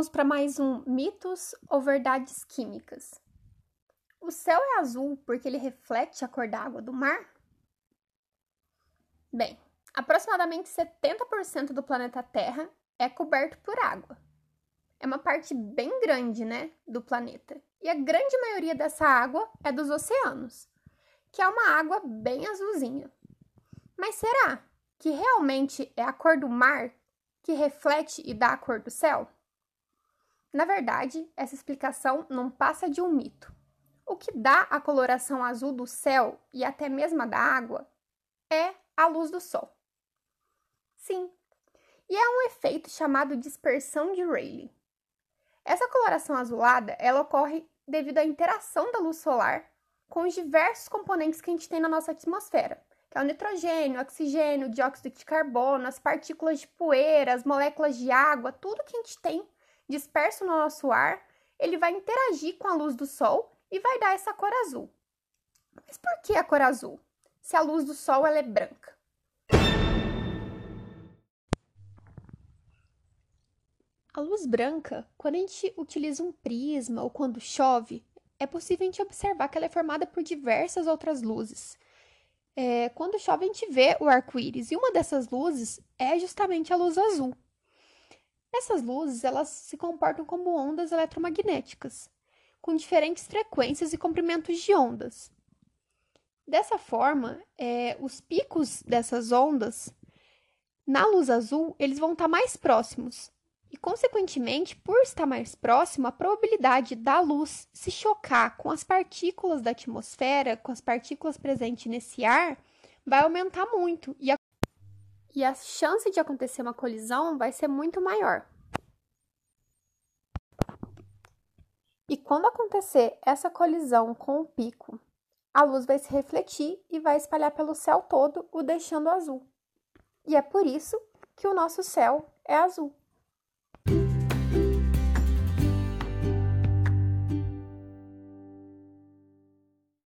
Vamos para mais um mitos ou verdades químicas. O céu é azul porque ele reflete a cor da água do mar? Bem, aproximadamente 70% do planeta Terra é coberto por água. É uma parte bem grande, né, do planeta. E a grande maioria dessa água é dos oceanos, que é uma água bem azulzinha. Mas será que realmente é a cor do mar que reflete e dá a cor do céu? Na verdade, essa explicação não passa de um mito. O que dá a coloração azul do céu e até mesmo da água é a luz do sol. Sim, e é um efeito chamado dispersão de Rayleigh. Essa coloração azulada ela ocorre devido à interação da luz solar com os diversos componentes que a gente tem na nossa atmosfera, que é o nitrogênio, o oxigênio, o dióxido de carbono, as partículas de poeira, as moléculas de água, tudo que a gente tem disperso no nosso ar, ele vai interagir com a luz do sol e vai dar essa cor azul. Mas por que a cor azul? Se a luz do sol ela é branca. A luz branca, quando a gente utiliza um prisma ou quando chove, é possível a gente observar que ela é formada por diversas outras luzes. É, quando chove, a gente vê o arco-íris, e uma dessas luzes é justamente a luz azul. Essas luzes elas se comportam como ondas eletromagnéticas, com diferentes frequências e comprimentos de ondas. Dessa forma, é, os picos dessas ondas na luz azul eles vão estar mais próximos e, consequentemente, por estar mais próximo, a probabilidade da luz se chocar com as partículas da atmosfera, com as partículas presentes nesse ar, vai aumentar muito e a e a chance de acontecer uma colisão vai ser muito maior. E quando acontecer essa colisão com o pico, a luz vai se refletir e vai espalhar pelo céu todo, o deixando azul. E é por isso que o nosso céu é azul.